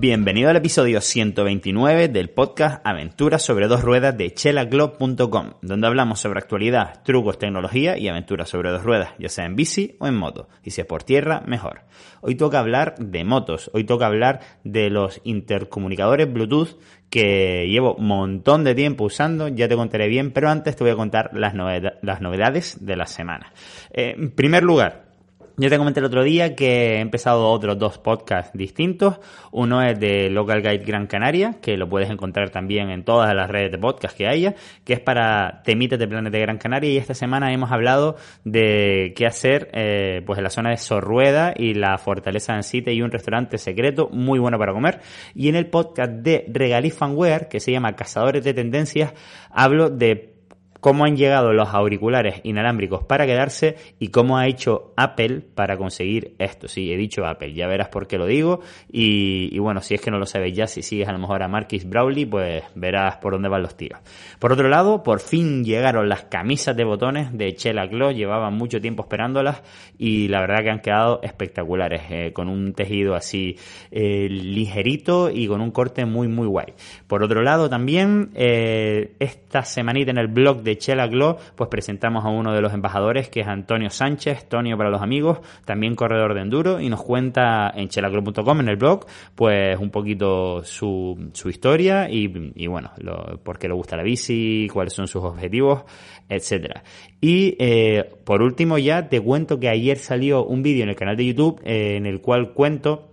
Bienvenido al episodio 129 del podcast Aventuras sobre dos ruedas de chelaglob.com, donde hablamos sobre actualidad, trucos, tecnología y aventuras sobre dos ruedas, ya sea en bici o en moto. Y si es por tierra, mejor. Hoy toca hablar de motos, hoy toca hablar de los intercomunicadores Bluetooth que llevo un montón de tiempo usando, ya te contaré bien, pero antes te voy a contar las, novedades de la semana. Eh, en primer lugar, yo te comenté el otro día que he empezado otros dos podcasts distintos. Uno es de Local Guide Gran Canaria, que lo puedes encontrar también en todas las redes de podcast que haya, que es para temitas de planes de Gran Canaria. Y esta semana hemos hablado de qué hacer eh, pues en la zona de Sorrueda y la Fortaleza de Cite y un restaurante secreto muy bueno para comer. Y en el podcast de Regalifanware, que se llama Cazadores de Tendencias, hablo de cómo han llegado los auriculares inalámbricos para quedarse y cómo ha hecho Apple para conseguir esto. Sí, he dicho Apple, ya verás por qué lo digo. Y, bueno, si es que no lo sabes ya, si sigues a lo mejor a Marquis Brawley, pues verás por dónde van los tiros. Por otro lado, por fin llegaron las camisas de botones de Chela Claw, llevaban mucho tiempo esperándolas y la verdad que han quedado espectaculares, eh, con un tejido así eh, ligerito y con un corte muy muy guay. Por otro lado también, eh, esta semanita en el blog de de Chela Glow, pues presentamos a uno de los embajadores que es Antonio Sánchez, Tonio para los amigos, también corredor de enduro y nos cuenta en chelaglow.com en el blog pues un poquito su, su historia y, bueno, lo, por qué le gusta la bici, cuáles son sus objetivos, etcétera. Y eh, por último ya te cuento que ayer salió un vídeo en el canal de YouTube eh, en el cual cuento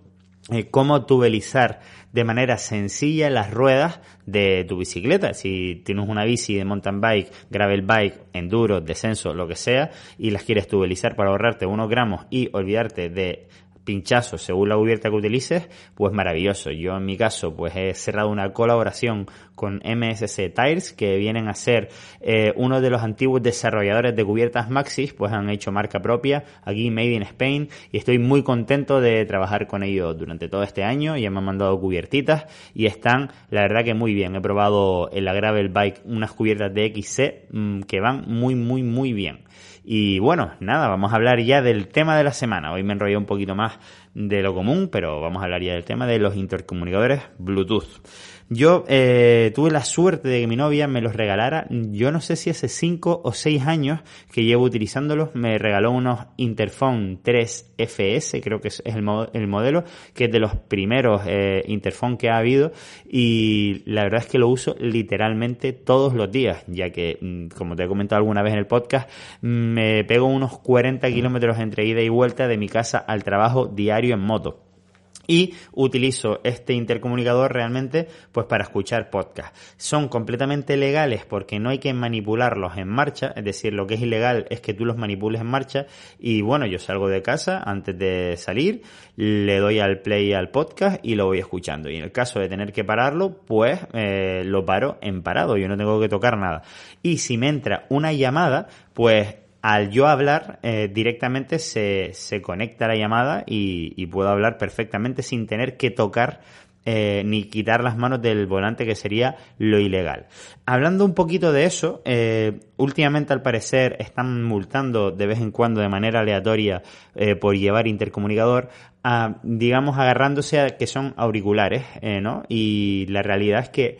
eh, cómo tubelizar de manera sencilla las ruedas de tu bicicleta. Si tienes una bici de mountain bike, gravel bike, enduro, descenso, lo que sea, y las quieres tubelizar para ahorrarte unos gramos y olvidarte de pinchazos según la cubierta que utilices, pues maravilloso. Yo en mi caso pues he cerrado una colaboración con MSC Tires que vienen a ser eh, uno de los antiguos desarrolladores de cubiertas Maxis, pues han hecho marca propia aquí Made in Spain y estoy muy contento de trabajar con ellos durante todo este año. Ya me han mandado cubiertitas y están la verdad que muy bien. He probado en la Gravel Bike unas cubiertas de XC mm, que van muy muy muy bien. Y bueno, nada, vamos a hablar ya del tema de la semana. Hoy me enrollé un poquito más de lo común, pero vamos a hablar ya del tema de los intercomunicadores Bluetooth. Yo eh, tuve la suerte de que mi novia me los regalara. Yo no sé si hace 5 o 6 años que llevo utilizándolos. Me regaló unos Interphone 3 FS, creo que es el, el modelo, que es de los primeros eh, Interphone que ha habido. Y la verdad es que lo uso literalmente todos los días, ya que, mm, como te he comentado alguna vez en el podcast, me pego unos 40 kilómetros entre ida y vuelta de mi casa al trabajo diario en moto y utilizo este intercomunicador realmente pues para escuchar podcast. Son completamente legales porque no hay que manipularlos en marcha, es decir, lo que es ilegal es que tú los manipules en marcha y bueno, yo salgo de casa antes de salir, le doy al play al podcast y lo voy escuchando y en el caso de tener que pararlo, pues eh, lo paro en parado, yo no tengo que tocar nada. Y si me entra una llamada, pues al yo hablar eh, directamente se, se, conecta la llamada y, puedo hablar perfectamente sin tener que tocar eh, ni quitar las manos del volante que sería lo ilegal. Hablando un poquito de eso, eh, últimamente al parecer están multando de vez en cuando de manera aleatoria por llevar intercomunicador, digamos agarrándose a que son auriculares, ¿no? Y la realidad es que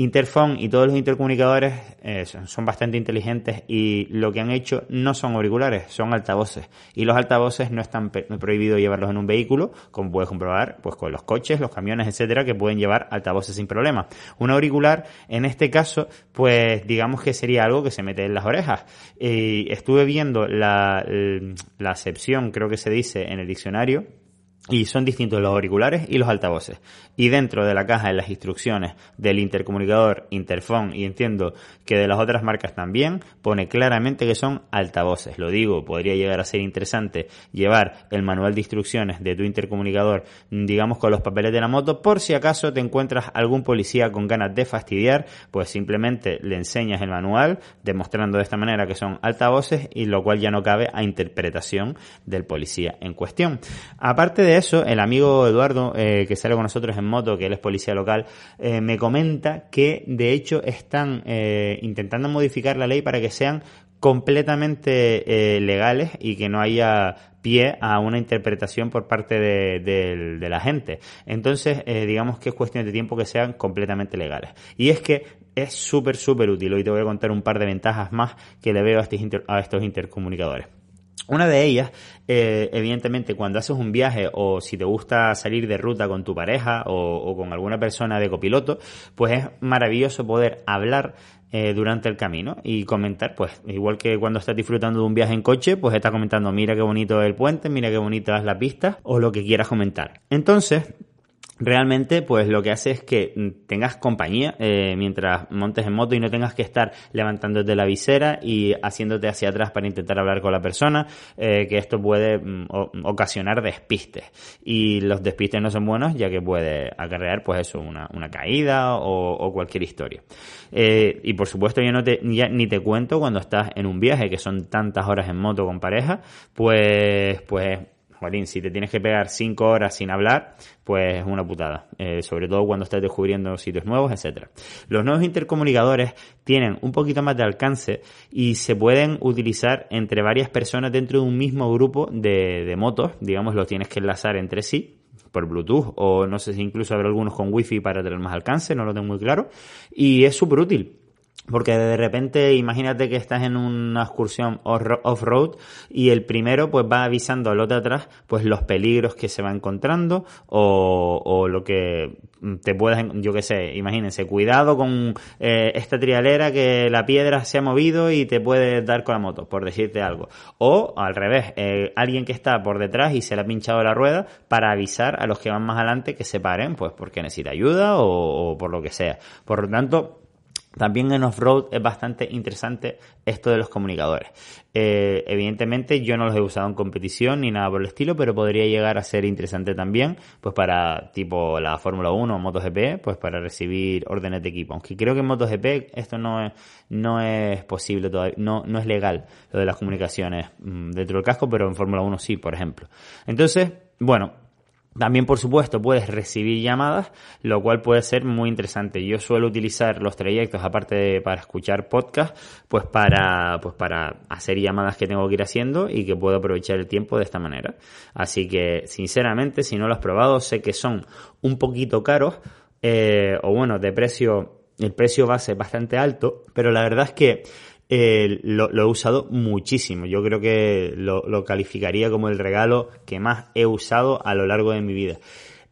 Interphone y todos los intercomunicadores eh, son bastante inteligentes y lo que han hecho no son auriculares, son altavoces. Y los altavoces no están prohibido llevarlos en un vehículo, como puedes comprobar, pues con los coches, los camiones, etcétera, que pueden llevar altavoces sin problema. Un auricular, en este caso, pues digamos que sería algo que se mete en las orejas. Y estuve viendo la, la acepción, creo que se dice en el diccionario, y son distintos los auriculares y los altavoces. Y dentro de la caja, en las instrucciones del intercomunicador, interphone, y entiendo que de las otras marcas también, pone claramente que son altavoces. Lo digo, podría llegar a ser interesante llevar el manual de instrucciones de tu intercomunicador, digamos, con los papeles de la moto, por si acaso te encuentras algún policía con ganas de fastidiar, pues simplemente le enseñas el manual, demostrando de esta manera que son altavoces, y lo cual ya no cabe a interpretación del policía en cuestión. Aparte de eso, el amigo Eduardo, eh, que sale con nosotros en moto, que él es policía local, eh, me comenta que de hecho están eh, intentando modificar la ley para que sean completamente legales y que no haya pie a una interpretación por parte de, la gente. Entonces, digamos que es cuestión de tiempo que sean completamente legales. Y es que es súper, súper útil. Hoy te voy a contar un par de ventajas más que le veo a estos intercomunicadores. Una de ellas, eh, evidentemente, cuando haces un viaje o si te gusta salir de ruta con tu pareja o, con alguna persona de copiloto, pues es maravilloso poder hablar eh, durante el camino y comentar, pues igual que cuando estás disfrutando de un viaje en coche, pues estás comentando, mira qué bonito es el puente, mira qué bonita es la pista o lo que quieras comentar. Entonces, realmente pues lo que hace es que mm, tengas compañía eh, mientras montes en moto y no tengas que estar levantándote la visera y haciéndote hacia atrás para intentar hablar con la persona, eh, que esto puede mm, ocasionar despistes. Y los despistes no son buenos ya que puede acarrear pues eso, una, una caída o, cualquier historia. Eh, y por supuesto yo no te, ya, ni te cuento cuando estás en un viaje que son tantas horas en moto con pareja, pues, pues Joaquín, si te tienes que pegar cinco horas sin hablar, pues es una putada. Eh, sobre todo cuando estás descubriendo sitios nuevos, etcétera. Los nuevos intercomunicadores tienen un poquito más de alcance y se pueden utilizar entre varias personas dentro de un mismo grupo de, de motos. Digamos, los tienes que enlazar entre sí por Bluetooth o no sé si incluso habrá algunos con Wi-Fi para tener más alcance, no lo tengo muy claro. Y es súper útil. Porque de repente, imagínate que estás en una excursión off-road y el primero pues va avisando al otro atrás pues los peligros que se va encontrando o, o lo que te puedas, yo qué sé, imagínense, cuidado con eh, esta trialera que la piedra se ha movido y te puede dar con la moto, por decirte algo. O al revés, eh, alguien que está por detrás y se le ha pinchado la rueda para avisar a los que van más adelante que se paren, pues porque necesita ayuda o, o por lo que sea. Por lo tanto, también en off-road es bastante interesante esto de los comunicadores. Eh, evidentemente yo no los he usado en competición ni nada por el estilo, pero podría llegar a ser interesante también, pues para tipo la Fórmula 1 o MotoGP, pues para recibir órdenes de equipo. Aunque creo que en MotoGP esto no es, no es posible todavía, no, no es legal lo de las comunicaciones mm, dentro del casco, pero en Fórmula 1 sí, por ejemplo. Entonces, bueno, también, por supuesto, puedes recibir llamadas, lo cual puede ser muy interesante. Yo suelo utilizar los trayectos, aparte de para escuchar podcast, pues para, pues para hacer llamadas que tengo que ir haciendo y que puedo aprovechar el tiempo de esta manera. Así que, sinceramente, si no lo has probado, sé que son un poquito caros, eh, o bueno, de precio, el precio base bastante alto, pero la verdad es que eh, lo, he usado muchísimo. Yo creo que lo, calificaría como el regalo que más he usado a lo largo de mi vida.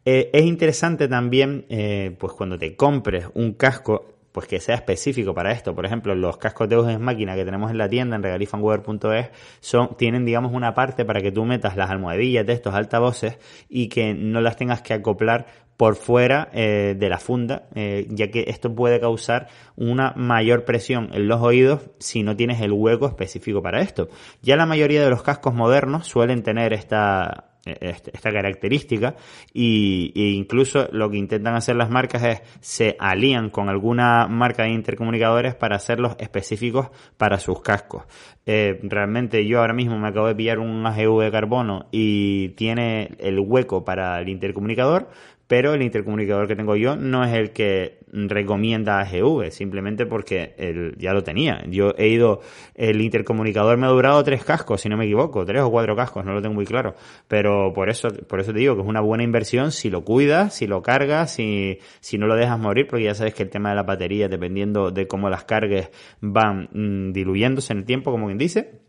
Eh, es interesante también, eh, pues cuando te compres un casco, pues que sea específico para esto. Por ejemplo, los cascos de Eugen Máquina que tenemos en la tienda en regalifanwear.es son, tienen, digamos, una parte para que tú metas las almohadillas de estos altavoces y que no las tengas que acoplar por fuera eh, de la funda, eh, ya que esto puede causar una mayor presión en los oídos si no tienes el hueco específico para esto. Ya la mayoría de los cascos modernos suelen tener esta este, esta característica y, e incluso lo que intentan hacer las marcas es se alían con alguna marca de intercomunicadores para hacerlos específicos para sus cascos. Eh, realmente yo ahora mismo me acabo de pillar un AGV de carbono y tiene el hueco para el intercomunicador, pero el intercomunicador que tengo yo no es el que recomienda AGV, simplemente porque él ya lo tenía. Yo he ido, el intercomunicador me ha durado tres cascos, si no me equivoco, tres o cuatro cascos, no lo tengo muy claro, pero por eso, por eso te digo que es una buena inversión si lo cuidas, si lo cargas, si, si no lo dejas morir, porque ya sabes que el tema de la batería, dependiendo de cómo las cargues van mm, diluyéndose en el tiempo, como quien dice,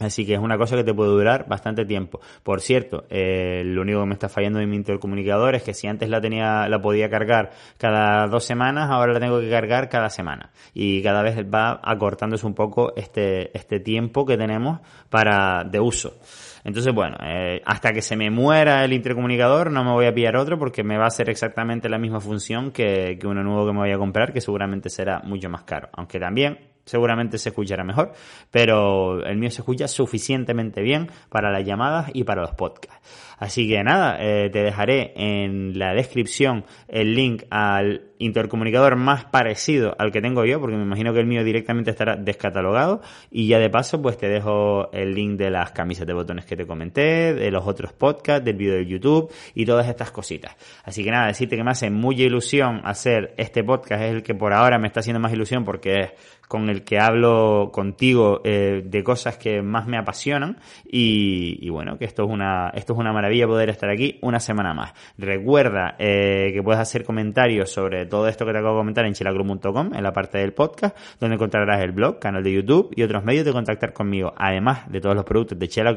Así que es una cosa que te puede durar bastante tiempo. Por cierto, eh, lo único que me está fallando en mi intercomunicador es que si antes la tenía, la podía cargar cada dos semanas, ahora la tengo que cargar cada semana. Y cada vez va acortándose un poco este, este tiempo que tenemos para, de uso. Entonces, bueno, eh, hasta que se me muera el intercomunicador no me voy a pillar otro porque me va a hacer exactamente la misma función que, que uno nuevo que me voy a comprar, que seguramente será mucho más caro. Aunque también seguramente se escuchará mejor, pero el mío se escucha suficientemente bien para las llamadas y para los podcasts. Así que nada, eh, te dejaré en la descripción el link al intercomunicador más parecido al que tengo yo, porque me imagino que el mío directamente estará descatalogado. Y ya de paso, pues te dejo el link de las camisas de botones que te comenté, de los otros podcasts, del vídeo de YouTube y todas estas cositas. Así que nada, decirte que me hace mucha ilusión hacer este podcast, es el que por ahora me está haciendo más ilusión porque es con el que hablo contigo eh, de cosas que más me apasionan y, bueno, que esto es una esto es una maravilla poder estar aquí una semana más. Recuerda eh, que puedes hacer comentarios sobre todo esto que te acabo de comentar en chilaclub.com, en la parte del podcast, donde encontrarás el blog, canal de YouTube y otros medios de contactar conmigo, además de todos los productos de Chela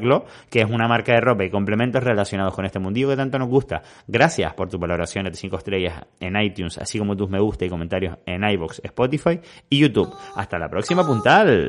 que es una marca de ropa y complementos relacionados con este mundillo que tanto nos gusta. Gracias por tu valoración de 5 estrellas en iTunes, así como tus me gusta y comentarios en iBox, Spotify y YouTube. Hasta la próxima puntal.